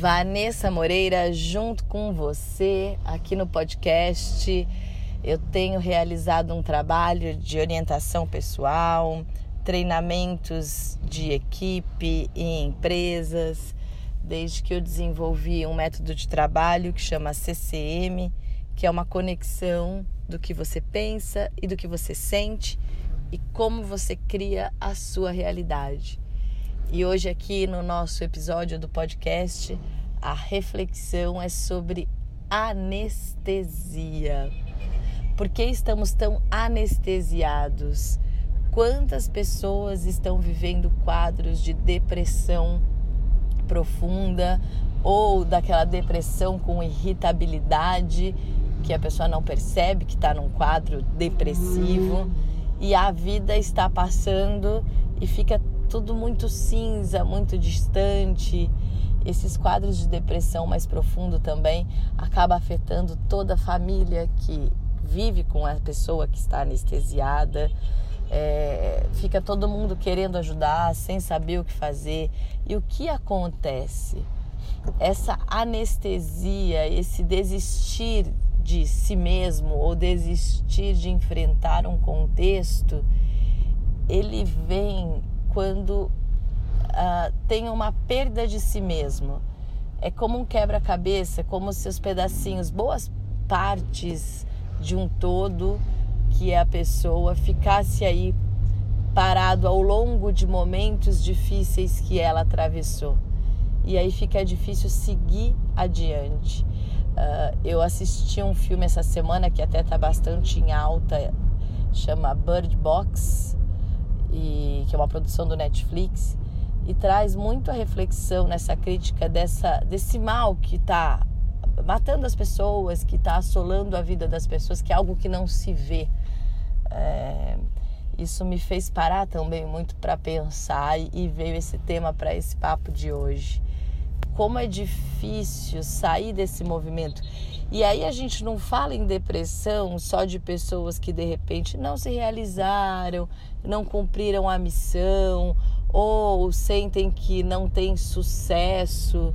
Vanessa Moreira, junto com você aqui no podcast. Eu tenho realizado um trabalho de orientação pessoal, treinamentos de equipe e empresas, desde que eu desenvolvi um método de trabalho que chama CCM, que é uma conexão do que você pensa e do que você sente e como você cria a sua realidade. E hoje, aqui no nosso episódio do podcast, a reflexão é sobre anestesia. Por que estamos tão anestesiados? Quantas pessoas estão vivendo quadros de depressão profunda ou daquela depressão com irritabilidade que a pessoa não percebe que está num quadro depressivo e a vida está passando e fica tudo muito cinza, muito distante. Esses quadros de depressão mais profundo também acaba afetando toda a família que vive com a pessoa que está anestesiada. É, fica todo mundo querendo ajudar, sem saber o que fazer. E o que acontece? Essa anestesia, esse desistir de si mesmo ou desistir de enfrentar um contexto, ele vem quando uh, tem uma perda de si mesmo. É como um quebra-cabeça, como se os pedacinhos, boas partes de um todo, que é a pessoa, ficasse aí parado ao longo de momentos difíceis que ela atravessou. E aí fica difícil seguir adiante. Uh, eu assisti um filme essa semana que até está bastante em alta, chama Bird Box, e que é uma produção do Netflix e traz muito a reflexão nessa crítica dessa desse mal que está matando as pessoas, que está assolando a vida das pessoas, que é algo que não se vê. É, isso me fez parar também muito para pensar e veio esse tema para esse papo de hoje. Como é difícil sair desse movimento. E aí a gente não fala em depressão só de pessoas que de repente não se realizaram, não cumpriram a missão ou sentem que não tem sucesso.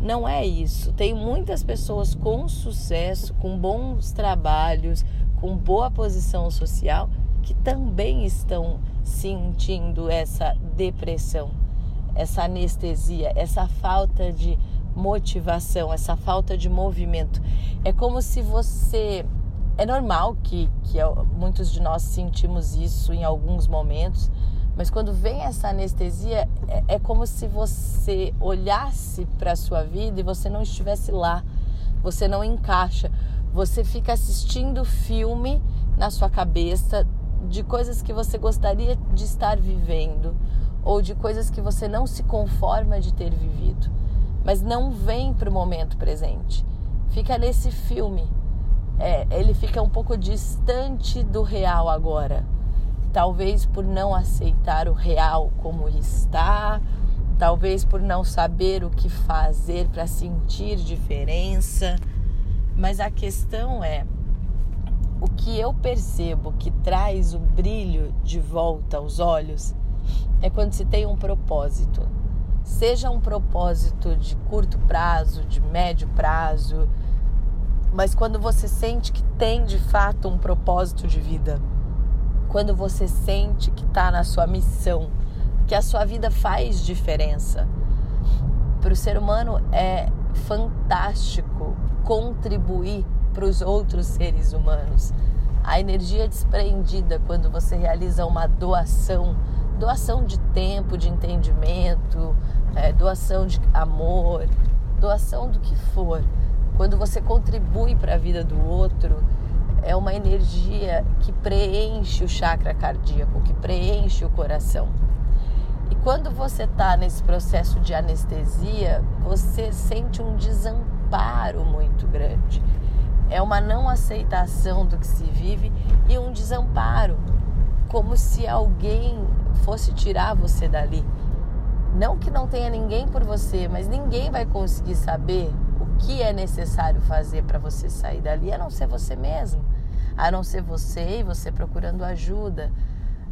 Não é isso. Tem muitas pessoas com sucesso, com bons trabalhos, com boa posição social, que também estão sentindo essa depressão, essa anestesia, essa falta de motivação, essa falta de movimento. É como se você é normal que, que muitos de nós sentimos isso em alguns momentos, mas quando vem essa anestesia, é, é como se você olhasse para a sua vida e você não estivesse lá, você não encaixa, você fica assistindo filme na sua cabeça de coisas que você gostaria de estar vivendo ou de coisas que você não se conforma de ter vivido, mas não vem para o momento presente. Fica nesse filme é, ele fica um pouco distante do real agora. Talvez por não aceitar o real como está, talvez por não saber o que fazer para sentir diferença. Mas a questão é: o que eu percebo que traz o brilho de volta aos olhos é quando se tem um propósito. Seja um propósito de curto prazo, de médio prazo, mas quando você sente que tem de fato um propósito de vida, quando você sente que está na sua missão, que a sua vida faz diferença, para o ser humano é fantástico contribuir para os outros seres humanos. A energia desprendida quando você realiza uma doação, doação de tempo, de entendimento, é, doação de amor, doação do que for quando você contribui para a vida do outro, é uma energia que preenche o chakra cardíaco, que preenche o coração. E quando você está nesse processo de anestesia, você sente um desamparo muito grande. É uma não aceitação do que se vive e um desamparo, como se alguém fosse tirar você dali. Não que não tenha ninguém por você, mas ninguém vai conseguir saber que é necessário fazer para você sair dali, a não ser você mesmo, a não ser você e você procurando ajuda.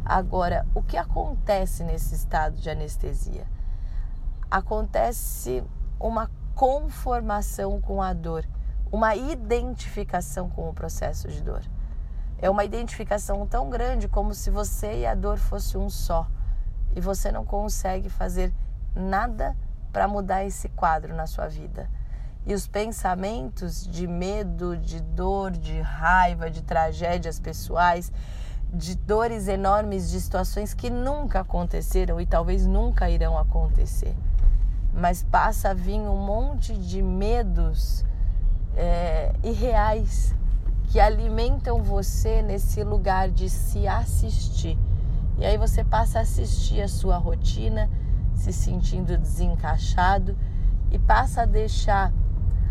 Agora, o que acontece nesse estado de anestesia? Acontece uma conformação com a dor, uma identificação com o processo de dor. É uma identificação tão grande como se você e a dor fosse um só e você não consegue fazer nada para mudar esse quadro na sua vida. E os pensamentos de medo, de dor, de raiva, de tragédias pessoais, de dores enormes, de situações que nunca aconteceram e talvez nunca irão acontecer. Mas passa a vir um monte de medos é, irreais que alimentam você nesse lugar de se assistir. E aí você passa a assistir a sua rotina, se sentindo desencaixado e passa a deixar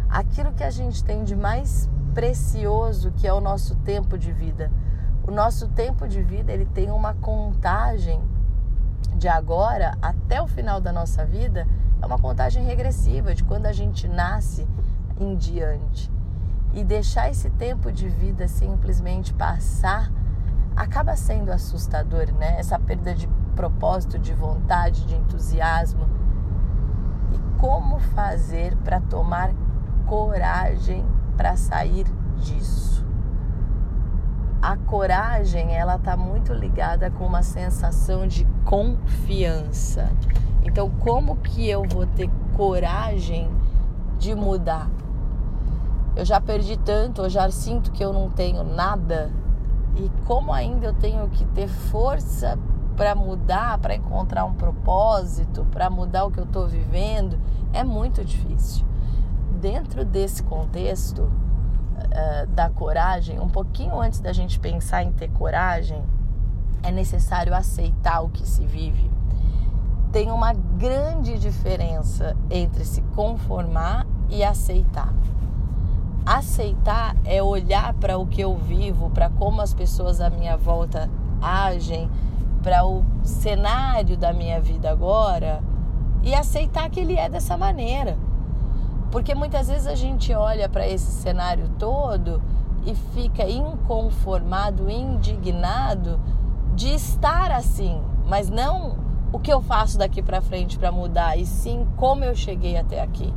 aquilo que a gente tem de mais precioso, que é o nosso tempo de vida. O nosso tempo de vida, ele tem uma contagem de agora até o final da nossa vida, é uma contagem regressiva de quando a gente nasce em diante. E deixar esse tempo de vida simplesmente passar acaba sendo assustador, né? Essa perda de propósito, de vontade, de entusiasmo. E como fazer para tomar coragem para sair disso. A coragem, ela tá muito ligada com uma sensação de confiança. Então, como que eu vou ter coragem de mudar? Eu já perdi tanto, eu já sinto que eu não tenho nada. E como ainda eu tenho que ter força para mudar, para encontrar um propósito, para mudar o que eu estou vivendo, é muito difícil dentro desse contexto uh, da coragem, um pouquinho antes da gente pensar em ter coragem, é necessário aceitar o que se vive. Tem uma grande diferença entre se conformar e aceitar. Aceitar é olhar para o que eu vivo, para como as pessoas à minha volta agem, para o cenário da minha vida agora e aceitar que ele é dessa maneira. Porque muitas vezes a gente olha para esse cenário todo e fica inconformado, indignado de estar assim, mas não o que eu faço daqui para frente para mudar, e sim como eu cheguei até aqui.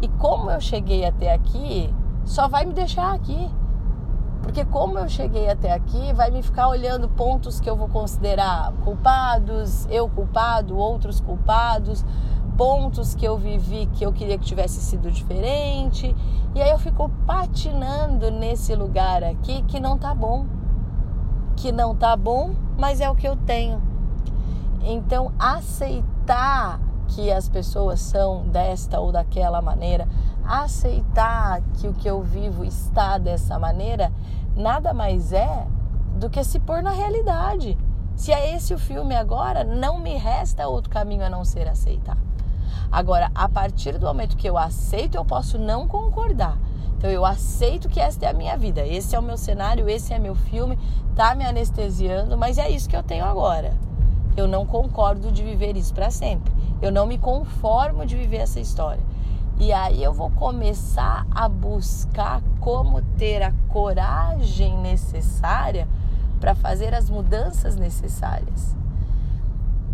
E como eu cheguei até aqui só vai me deixar aqui. Porque como eu cheguei até aqui, vai me ficar olhando pontos que eu vou considerar culpados, eu culpado, outros culpados, pontos que eu vivi que eu queria que tivesse sido diferente. E aí eu fico patinando nesse lugar aqui que não tá bom. Que não tá bom, mas é o que eu tenho. Então, aceitar que as pessoas são desta ou daquela maneira, aceitar que o que eu vivo está dessa maneira, nada mais é do que se pôr na realidade. Se é esse o filme agora, não me resta outro caminho a não ser aceitar. Agora, a partir do momento que eu aceito, eu posso não concordar. Então eu aceito que esta é a minha vida, esse é o meu cenário, esse é meu filme, tá me anestesiando, mas é isso que eu tenho agora. Eu não concordo de viver isso para sempre. Eu não me conformo de viver essa história. E aí eu vou começar a buscar como ter a coragem necessária para fazer as mudanças necessárias.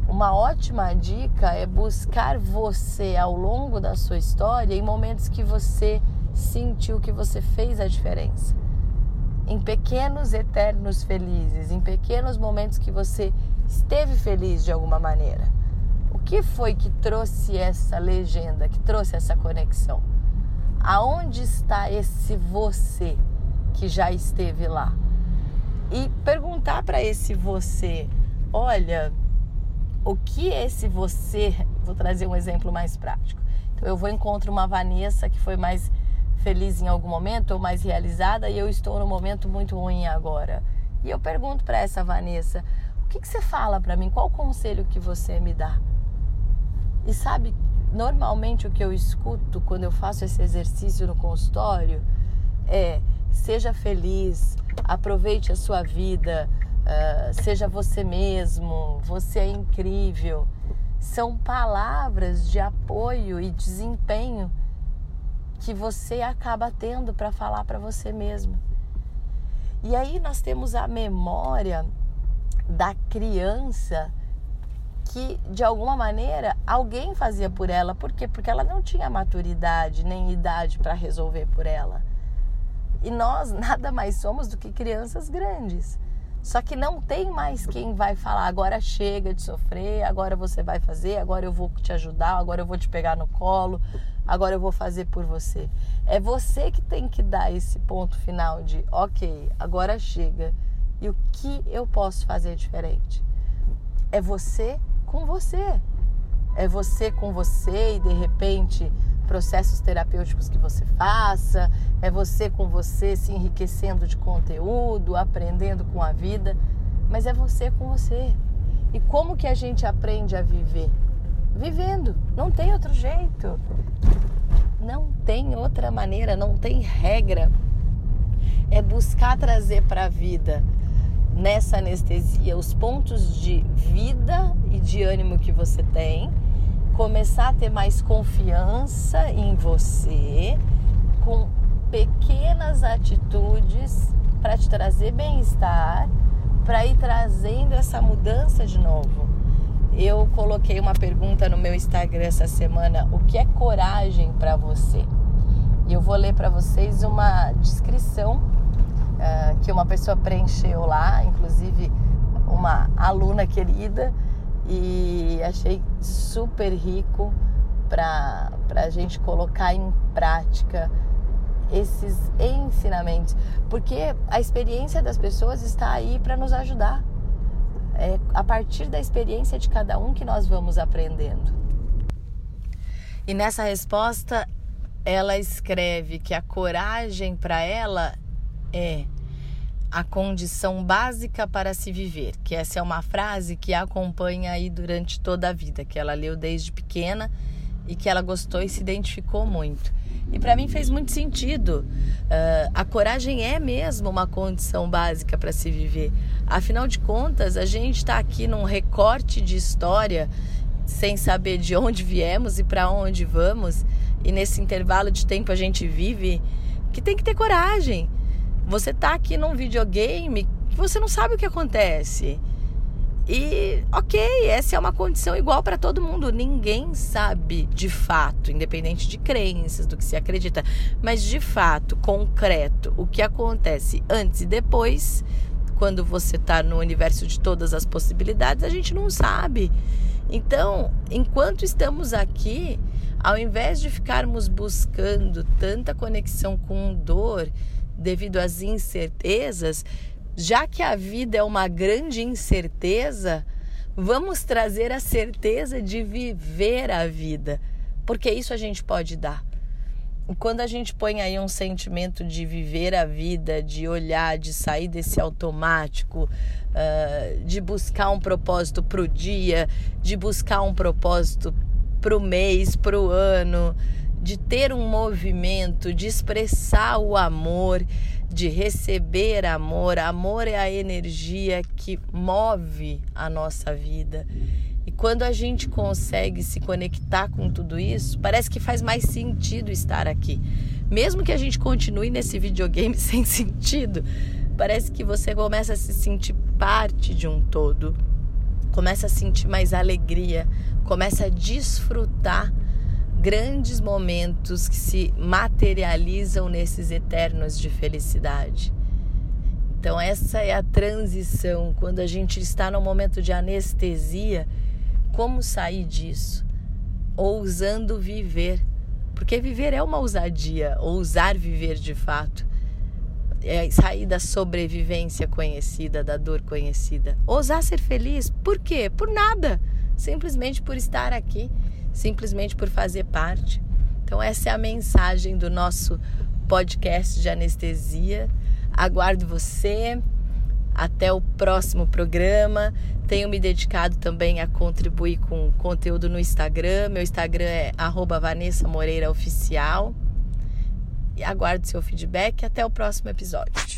Uma ótima dica é buscar você ao longo da sua história em momentos que você sentiu que você fez a diferença. Em pequenos eternos felizes, em pequenos momentos que você esteve feliz de alguma maneira. Que foi que trouxe essa legenda, que trouxe essa conexão? Aonde está esse você que já esteve lá? E perguntar para esse você: olha, o que esse você, vou trazer um exemplo mais prático. Então eu vou encontro uma Vanessa que foi mais feliz em algum momento ou mais realizada e eu estou no momento muito ruim agora. E eu pergunto para essa Vanessa, o que, que você fala para mim? Qual o conselho que você me dá? E sabe, normalmente o que eu escuto quando eu faço esse exercício no consultório é: seja feliz, aproveite a sua vida, Uh, seja você mesmo, você é incrível. São palavras de apoio e desempenho que você acaba tendo para falar para você mesmo. E aí nós temos a memória da criança que de alguma maneira alguém fazia por ela. Por quê? Porque ela não tinha maturidade nem idade para resolver por ela. E nós nada mais somos do que crianças grandes. Só que não tem mais quem vai falar, agora chega de sofrer, agora você vai fazer, agora eu vou te ajudar, agora eu vou te pegar no colo, agora eu vou fazer por você. É você que tem que dar esse ponto final de, ok, agora chega. E o que eu posso fazer diferente? É você com você. É você com você e de repente processos terapêuticos que você faça, é você com você se enriquecendo de conteúdo, aprendendo com a vida, mas é você com você. E como que a gente aprende a viver? Vivendo, não tem outro jeito. Não tem outra maneira, não tem regra. É buscar trazer para a vida nessa anestesia os pontos de vida e de ânimo que você tem começar a ter mais confiança em você, com pequenas atitudes para te trazer bem-estar, para ir trazendo essa mudança de novo. Eu coloquei uma pergunta no meu Instagram essa semana: o que é coragem para você? E eu vou ler para vocês uma descrição uh, que uma pessoa preencheu lá, inclusive uma aluna querida e achei super rico para a gente colocar em prática esses ensinamentos, porque a experiência das pessoas está aí para nos ajudar. É a partir da experiência de cada um que nós vamos aprendendo. E nessa resposta, ela escreve que a coragem para ela é a condição básica para se viver, que essa é uma frase que a acompanha aí durante toda a vida, que ela leu desde pequena e que ela gostou e se identificou muito. E para mim fez muito sentido. Uh, a coragem é mesmo uma condição básica para se viver. Afinal de contas, a gente está aqui num recorte de história sem saber de onde viemos e para onde vamos, e nesse intervalo de tempo a gente vive, que tem que ter coragem você tá aqui num videogame que você não sabe o que acontece. E ok, essa é uma condição igual para todo mundo. Ninguém sabe de fato, independente de crenças, do que se acredita, mas de fato, concreto, o que acontece antes e depois, quando você está no universo de todas as possibilidades, a gente não sabe. Então, enquanto estamos aqui, ao invés de ficarmos buscando tanta conexão com dor, devido às incertezas, já que a vida é uma grande incerteza, vamos trazer a certeza de viver a vida, porque isso a gente pode dar. E quando a gente põe aí um sentimento de viver a vida, de olhar, de sair desse automático, uh, de buscar um propósito para o dia, de buscar um propósito para o mês, para o ano, de ter um movimento, de expressar o amor, de receber amor. Amor é a energia que move a nossa vida. E quando a gente consegue se conectar com tudo isso, parece que faz mais sentido estar aqui. Mesmo que a gente continue nesse videogame sem sentido, parece que você começa a se sentir parte de um todo, começa a sentir mais alegria, começa a desfrutar grandes momentos que se materializam nesses eternos de felicidade. Então, essa é a transição. Quando a gente está no momento de anestesia, como sair disso? Ousando viver. Porque viver é uma ousadia, ousar viver de fato. É sair da sobrevivência conhecida, da dor conhecida. Ousar ser feliz, por quê? Por nada. Simplesmente por estar aqui simplesmente por fazer parte. Então, essa é a mensagem do nosso podcast de anestesia. Aguardo você. Até o próximo programa. Tenho me dedicado também a contribuir com conteúdo no Instagram. Meu Instagram é Vanessa Moreira Oficial. E aguardo seu feedback. Até o próximo episódio.